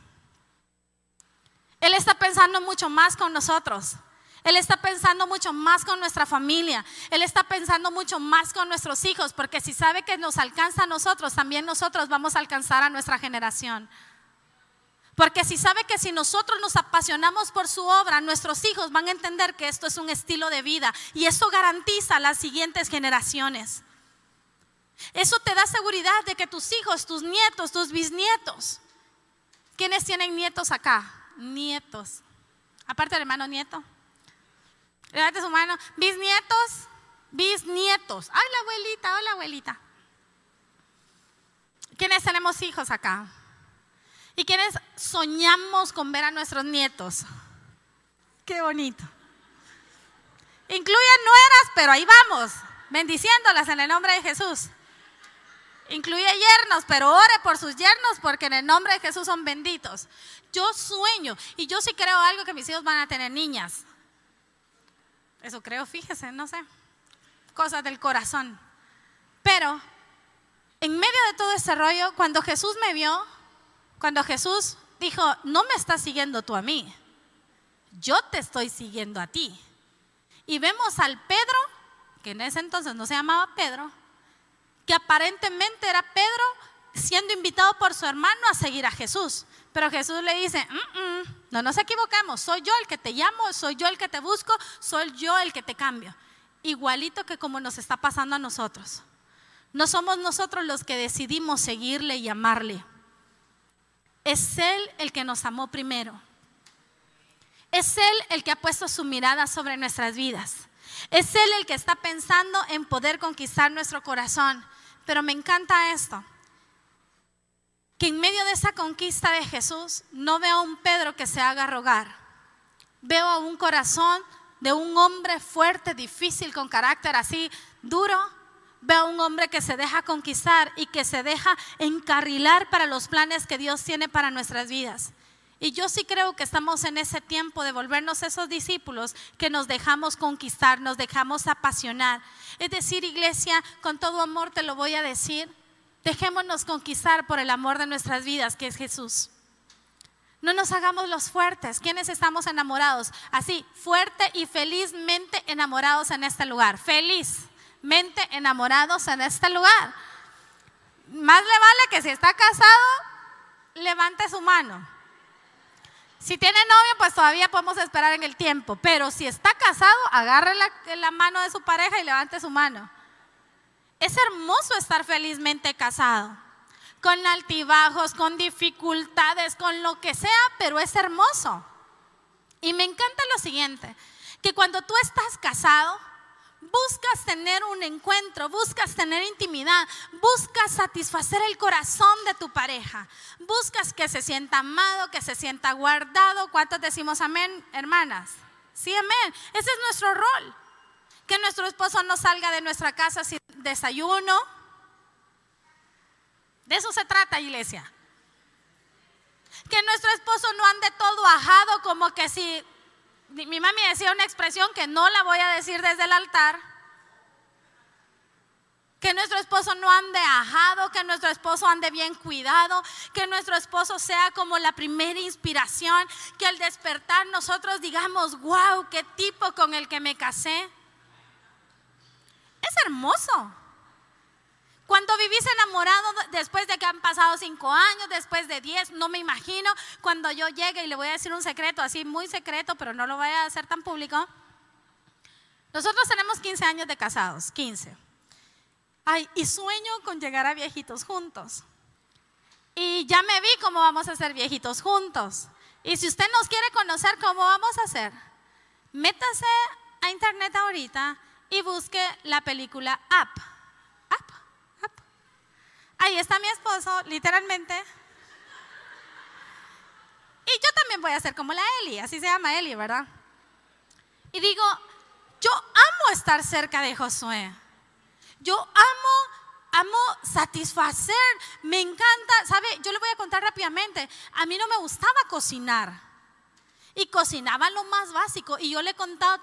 Él está pensando mucho más con nosotros. Él está pensando mucho más con nuestra familia. Él está pensando mucho más con nuestros hijos, porque si sabe que nos alcanza a nosotros, también nosotros vamos a alcanzar a nuestra generación. Porque si sabe que si nosotros nos apasionamos por su obra, nuestros hijos van a entender que esto es un estilo de vida y eso garantiza a las siguientes generaciones. Eso te da seguridad de que tus hijos, tus nietos, tus bisnietos, ¿quiénes tienen nietos acá? Nietos. Aparte del hermano nieto. Levante su mano. Bisnietos, bisnietos. Ay, la abuelita, hola abuelita. ¿Quiénes tenemos hijos acá? ¿Y quiénes soñamos con ver a nuestros nietos? Qué bonito. Incluyen nueras, pero ahí vamos, bendiciéndolas en el nombre de Jesús. Incluye yernos, pero ore por sus yernos porque en el nombre de Jesús son benditos. Yo sueño y yo sí creo algo que mis hijos van a tener niñas. Eso creo, fíjese, no sé. Cosas del corazón. Pero en medio de todo ese rollo, cuando Jesús me vio, cuando Jesús dijo, no me estás siguiendo tú a mí, yo te estoy siguiendo a ti. Y vemos al Pedro, que en ese entonces no se llamaba Pedro, que aparentemente era Pedro siendo invitado por su hermano a seguir a Jesús. Pero Jesús le dice, no nos equivoquemos, soy yo el que te llamo, soy yo el que te busco, soy yo el que te cambio. Igualito que como nos está pasando a nosotros. No somos nosotros los que decidimos seguirle y amarle. Es Él el que nos amó primero. Es Él el que ha puesto su mirada sobre nuestras vidas. Es Él el que está pensando en poder conquistar nuestro corazón. Pero me encanta esto que en medio de esa conquista de Jesús no veo a un Pedro que se haga rogar. Veo a un corazón de un hombre fuerte, difícil, con carácter así duro. Veo a un hombre que se deja conquistar y que se deja encarrilar para los planes que Dios tiene para nuestras vidas. Y yo sí creo que estamos en ese tiempo de volvernos esos discípulos que nos dejamos conquistar, nos dejamos apasionar. Es decir, iglesia, con todo amor te lo voy a decir, dejémonos conquistar por el amor de nuestras vidas, que es Jesús. No nos hagamos los fuertes. ¿Quiénes estamos enamorados? Así, fuerte y felizmente enamorados en este lugar. Felizmente enamorados en este lugar. Más le vale que si está casado, levante su mano. Si tiene novio, pues todavía podemos esperar en el tiempo. Pero si está casado, agarre la, la, mano de su pareja y levante su mano. Es hermoso estar felizmente casado. Con altibajos, con dificultades, con lo que sea, pero es hermoso. Y me encanta lo siguiente, que cuando tú estás casado, buscas tener un encuentro, buscas tener intimidad, buscas satisfacer el corazón de tu pareja, buscas que se sienta amado, que se sienta guardado. ¿Cuántos decimos amén, hermanas? Sí, amén. Ese es nuestro rol. Que nuestro esposo no salga de nuestra casa sin desayuno. De eso se trata, iglesia. Que nuestro esposo no ande todo ajado como que si mi mami decía una expresión que no la voy a decir desde el altar. Que nuestro esposo no ande ajado, que nuestro esposo ande bien cuidado, que nuestro esposo sea como la primera inspiración, que al despertar nosotros digamos, wow, qué tipo con el que me casé. Es hermoso. Cuando vivís enamorado después de que han pasado cinco años, después de diez, no me imagino cuando yo llegue y le voy a decir un secreto, así muy secreto, pero no lo voy a hacer tan público. Nosotros tenemos 15 años de casados, 15. Ay, y sueño con llegar a viejitos juntos. Y ya me vi cómo vamos a ser viejitos juntos. Y si usted nos quiere conocer cómo vamos a hacer, métase a internet ahorita y busque la película Up. Ahí está mi esposo, literalmente. Y yo también voy a ser como la Eli, así se llama Eli, ¿verdad? Y digo, yo amo estar cerca de Josué. Yo amo amo satisfacer, me encanta, ¿sabe? Yo le voy a contar rápidamente, a mí no me gustaba cocinar. Y cocinaba lo más básico y yo le he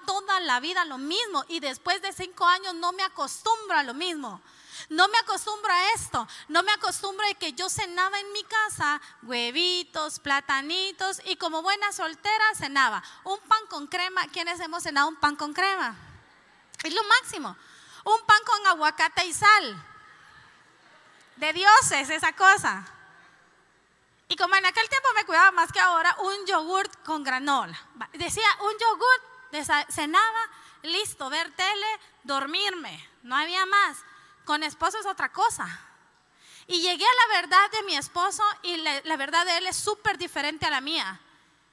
toda la vida lo mismo y después de cinco años no me acostumbro a lo mismo. No me acostumbro a esto. No me acostumbro a que yo cenaba en mi casa huevitos, platanitos y como buena soltera cenaba un pan con crema. ¿Quiénes hemos cenado un pan con crema? Es lo máximo. Un pan con aguacate y sal. De dioses esa cosa. Y como en aquel tiempo me cuidaba más que ahora, un yogurt con granola. Decía, un yogurt, cenaba, listo, ver tele, dormirme. No había más. Con esposo es otra cosa. Y llegué a la verdad de mi esposo y la, verdad de él es súper diferente a la mía.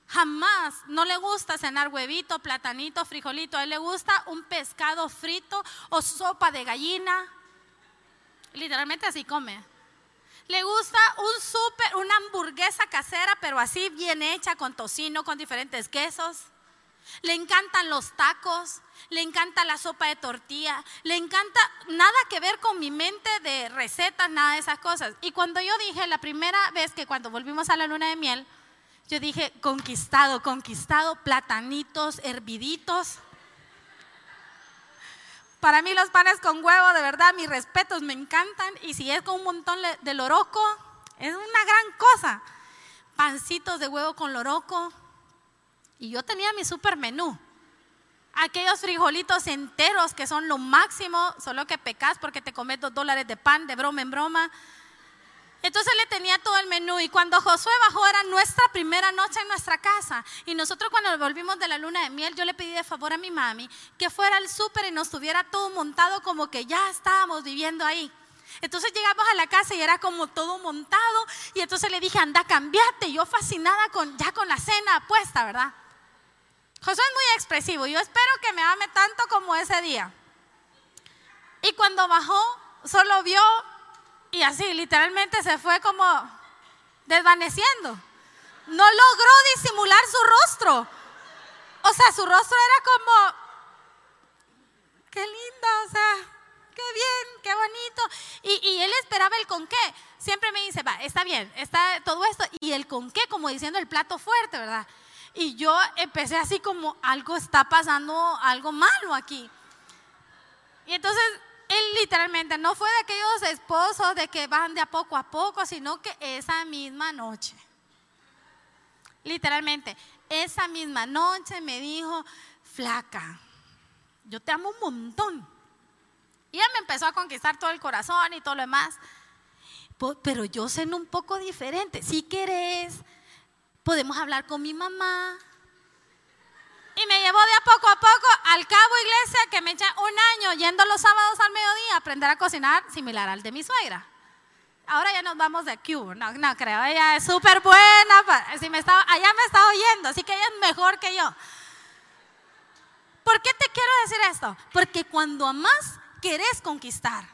Jamás no le gusta cenar huevito, platanito, frijolito. A él le gusta un pescado frito o sopa de gallina. Literalmente así come. Le gusta un súper, una hamburguesa casera, pero así bien hecha, con tocino, con diferentes quesos. Le encantan los tacos, le encanta la sopa de tortilla, le encanta nada que ver con mi mente de recetas, nada de esas cosas. Y cuando yo dije la primera vez que cuando volvimos a la luna de miel, yo dije conquistado, conquistado, platanitos, herviditos. Para mí los panes con huevo, de verdad, mis respetos, me encantan. Y si es con un montón de loroco, es una gran cosa. Pancitos de huevo con loroco, y yo tenía mi super menú. Aquellos frijolitos enteros que son lo máximo, solo que pecas porque te comes dos dólares de pan de broma en broma. Entonces le tenía todo el menú y cuando Josué bajó era nuestra primera noche en nuestra casa y nosotros cuando volvimos de la luna de miel yo le pedí de favor a mi mami que fuera al súper y nos tuviera todo montado como que ya estábamos viviendo ahí. Entonces llegamos a la casa y era como todo montado y entonces le dije anda cambiate, yo fascinada con ya con la cena puesta, ¿verdad? Josué es muy expresivo. Yo espero que me ame tanto como ese día. Y cuando bajó, solo vio y así, literalmente se fue como desvaneciendo. No logró disimular su rostro. O sea, su rostro era como, qué linda, o sea, qué bien, qué bonito. Y, y, él esperaba el con qué. Siempre me dice, va, está bien, está todo esto. Y el con qué, como diciendo el plato fuerte, ¿verdad? Y yo empecé así como algo está pasando, algo malo aquí. Y entonces él literalmente no fue de aquellos esposos de que van de a poco a poco, sino que esa misma noche, literalmente, esa misma noche me dijo, flaca, yo te amo un montón. Y él me empezó a conquistar todo el corazón y todo lo demás. Pero yo sé un poco diferente. Si querés, podemos hablar con mi mamá. Y me llevó de a poco a poco al cabo iglesia que me echa un año yendo los sábados al mediodía a aprender a cocinar similar al de mi suegra. Ahora ya nos vamos de Q, no, no creo, ella es súper buena, si me estaba, allá me está oyendo, así que ella es mejor que yo. ¿Por qué te quiero decir esto? Porque cuando amas, querés conquistar.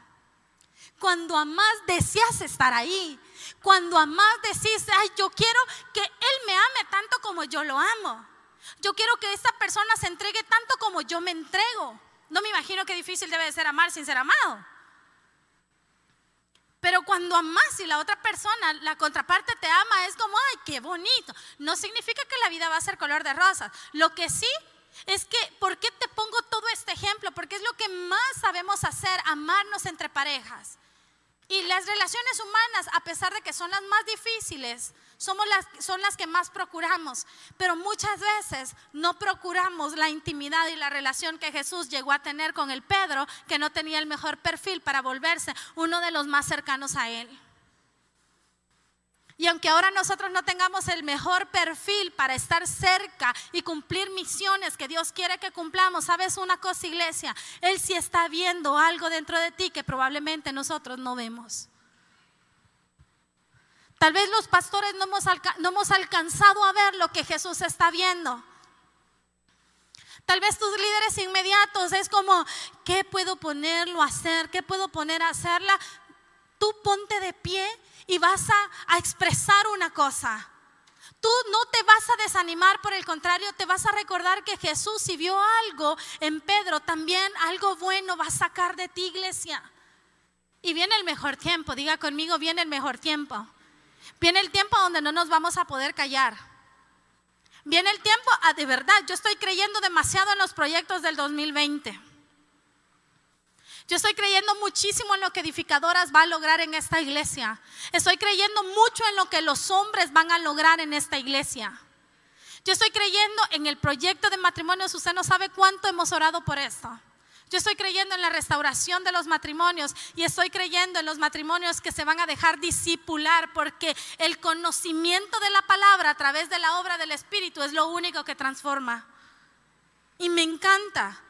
Cuando amas, deseas estar ahí. Cuando amas, decís, ay, yo quiero que Él me ame tanto como yo lo amo. Yo quiero que esta persona se entregue tanto como yo me entrego. No me imagino qué difícil debe de ser amar sin ser amado. Pero cuando amas y la otra persona, la contraparte te ama, es como, ay, qué bonito. No significa que la vida va a ser color de rosas. Lo que sí es que, ¿por qué te pongo todo este ejemplo? Porque es lo que más sabemos hacer, amarnos entre parejas. Y las relaciones humanas, a pesar de que son las más difíciles, somos las, son las que más procuramos. Pero muchas veces no procuramos la intimidad y la relación que Jesús llegó a tener con el Pedro, que no tenía el mejor perfil para volverse uno de los más cercanos a él. Y aunque ahora nosotros no tengamos el mejor perfil para estar cerca y cumplir misiones que Dios quiere que cumplamos, sabes una cosa, iglesia, Él sí está viendo algo dentro de ti que probablemente nosotros no vemos. Tal vez los pastores no hemos, no hemos alcanzado a ver lo que Jesús está viendo. Tal vez tus líderes inmediatos es como, ¿qué puedo ponerlo a hacer? ¿Qué puedo poner a hacerla? Tú ponte de pie y vas a, expresar una cosa. Tú no te vas a desanimar, por el contrario, te vas a recordar que Jesús, si vio algo en Pedro, también algo bueno va a sacar de ti, iglesia. Y viene el mejor tiempo, diga conmigo, viene el mejor tiempo. Viene el tiempo donde no nos vamos a poder callar. Viene el tiempo, ah, de verdad, yo estoy creyendo demasiado en los proyectos del 2020. Yo estoy creyendo muchísimo en lo que edificadoras va a lograr en esta iglesia. Estoy creyendo mucho en lo que los hombres van a lograr en esta iglesia. Yo estoy creyendo en el proyecto de matrimonios. Usted no sabe cuánto hemos orado por esto. Yo estoy creyendo en la restauración de los matrimonios y estoy creyendo en los matrimonios que se van a dejar disipular porque el conocimiento de la palabra a través de la obra del Espíritu es lo único que transforma. Y me encanta.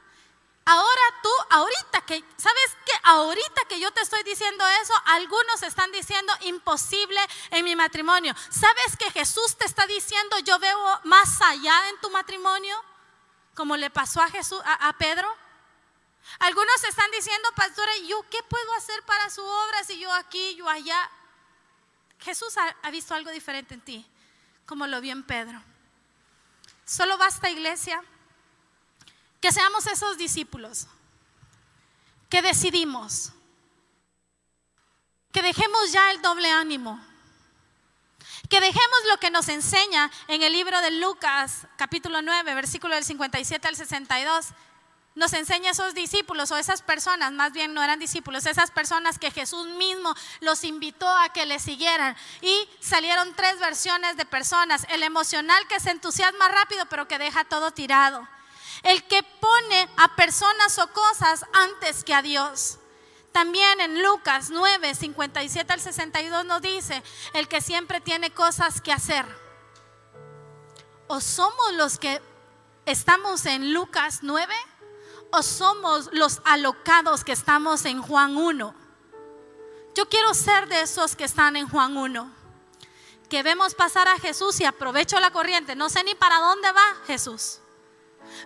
Ahora tú, ahorita que, ¿sabes qué? Ahorita que yo te estoy diciendo eso, algunos están diciendo imposible en mi matrimonio. ¿Sabes que Jesús te está diciendo yo veo más allá en tu matrimonio? Como le pasó a Jesús, a, Pedro. Algunos están diciendo, pastora, ¿yo qué puedo hacer para su obra si yo aquí, yo allá? Jesús ha visto algo diferente en ti, como lo vio en Pedro. Solo basta, iglesia, que seamos esos discípulos que decidimos, que dejemos ya el doble ánimo, que dejemos lo que nos enseña en el libro de Lucas, capítulo 9, versículo del 57 al 62. Nos enseña esos discípulos o esas personas, más bien no eran discípulos, esas personas que Jesús mismo los invitó a que le siguieran. Y salieron tres versiones de personas. El emocional que se entusiasma rápido pero que deja todo tirado el que pone a personas o cosas antes que a Dios. También en Lucas 9, 57 al 62 nos dice, el que siempre tiene cosas que hacer. O somos los que estamos en Lucas 9 o somos los alocados que estamos en Juan 1. Yo quiero ser de esos que están en Juan 1, que vemos pasar a Jesús y aprovecho la corriente. No sé ni para dónde va Jesús.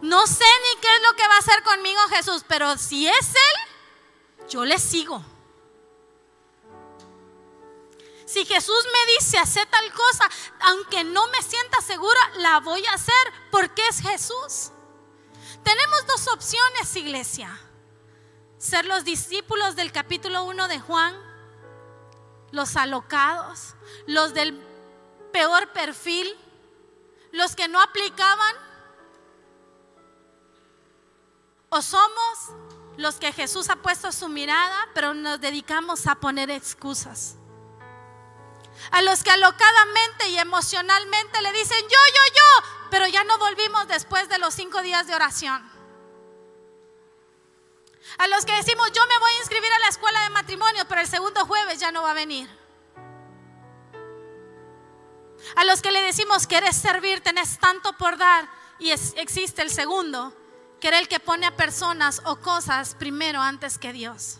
No sé ni qué es lo que va a hacer conmigo Jesús, pero si es Él, yo le sigo. Si Jesús me dice hacer tal cosa, aunque no me sienta segura, la voy a hacer porque es Jesús. Tenemos dos opciones, iglesia. ser los discípulos del capítulo 1 de Juan, los alocados, los del peor perfil, los que no aplicaban, o somos los que Jesús ha puesto su mirada, pero nos dedicamos a poner excusas. A los que alocadamente y emocionalmente le dicen yo, yo, yo, pero ya no volvimos después de los cinco días de oración. A los que decimos yo me voy a inscribir a la escuela de matrimonio, pero el segundo jueves ya no va a venir. A los que le decimos quieres servir, tenés tanto por dar y existe el segundo, que era el que pone a personas o cosas primero antes que Dios.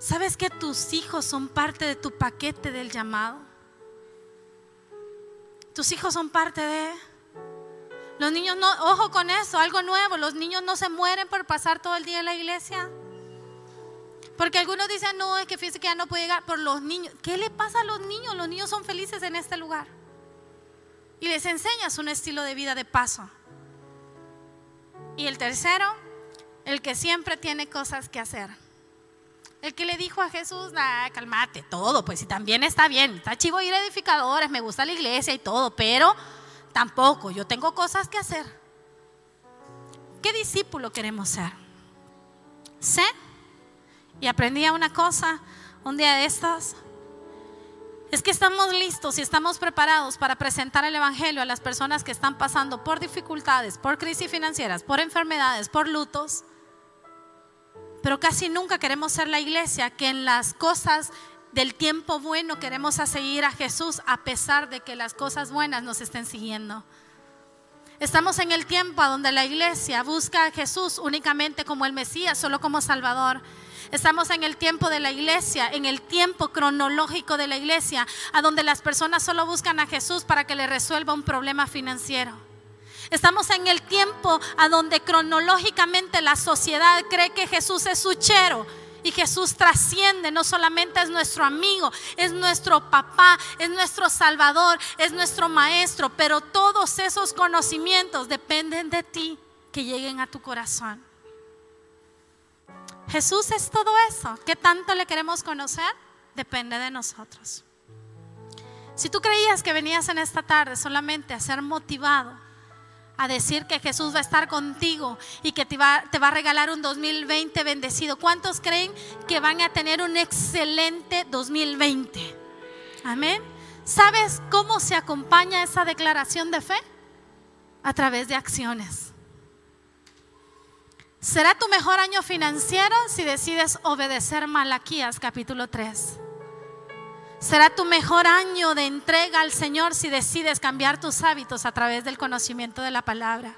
¿Sabes que tus hijos son parte de tu paquete del llamado? Tus hijos son parte de... Los niños no, ojo con eso, algo nuevo, los niños no se mueren por pasar todo el día en la iglesia. Porque algunos dicen, no, es que fíjese que ya no puede llegar por los niños. ¿Qué le pasa a los niños? Los niños son felices en este lugar. Y les enseñas un estilo de vida de paso. Y el tercero, el que siempre tiene cosas que hacer. El que le dijo a Jesús, nah, calmate, todo, pues si también está bien, está chivo ir a edificadores, me gusta la iglesia y todo, pero tampoco, yo tengo cosas que hacer. ¿Qué discípulo queremos ser? Sé y aprendí una cosa un día de estos es que estamos listos y estamos preparados para presentar el Evangelio a las personas que están pasando por dificultades, por crisis financieras, por enfermedades, por lutos. Pero casi nunca queremos ser la iglesia que en las cosas del tiempo bueno queremos a seguir a Jesús a pesar de que las cosas buenas nos estén siguiendo. Estamos en el tiempo donde la iglesia busca a Jesús únicamente como el Mesías, solo como Salvador. Estamos en el tiempo de la iglesia, en el tiempo cronológico de la iglesia, a donde las personas solo buscan a Jesús para que le resuelva un problema financiero. Estamos en el tiempo a donde cronológicamente la sociedad cree que Jesús es suchero y Jesús trasciende, no solamente es nuestro amigo, es nuestro papá, es nuestro salvador, es nuestro maestro, pero todos esos conocimientos dependen de ti que lleguen a tu corazón. Jesús es todo eso. ¿Qué tanto le queremos conocer? Depende de nosotros. Si tú creías que venías en esta tarde solamente a ser motivado, a decir que Jesús va a estar contigo y que te va, te va, a regalar un 2020 bendecido. ¿Cuántos creen que van a tener un excelente 2020? Amén. ¿Sabes cómo se acompaña esa declaración de fe? A través de acciones. Será tu mejor año financiero si decides obedecer Malaquías capítulo 3. Será tu mejor año de entrega al Señor si decides cambiar tus hábitos a través del conocimiento de la palabra.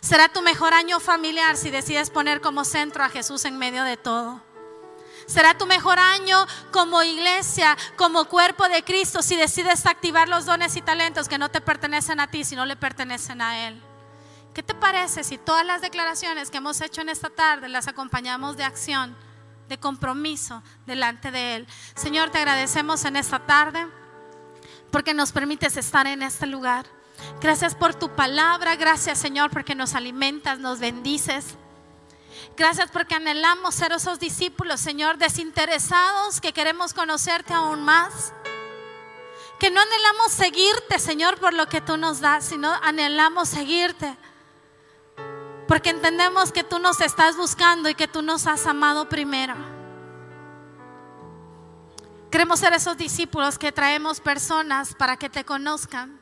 Será tu mejor año familiar si decides poner como centro a Jesús en medio de todo. Será tu mejor año como iglesia, como cuerpo de Cristo, si decides activar los dones y talentos que no te pertenecen a ti, sino le pertenecen a Él. ¿Qué te parece si todas las declaraciones que hemos hecho en esta tarde las acompañamos de acción, de compromiso delante de Él? Señor, te agradecemos en esta tarde porque nos permites estar en este lugar. Gracias por tu palabra, gracias Señor porque nos alimentas, nos bendices. Gracias porque anhelamos ser esos discípulos, Señor, desinteresados que queremos conocerte aún más. Que no anhelamos seguirte, Señor, por lo que tú nos das, sino anhelamos seguirte porque entendemos que tú nos estás buscando y que tú nos has amado primero. Queremos ser esos discípulos que traemos personas para que te conozcan.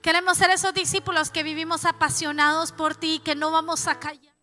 Queremos ser esos discípulos que vivimos apasionados por ti y que no vamos a callar.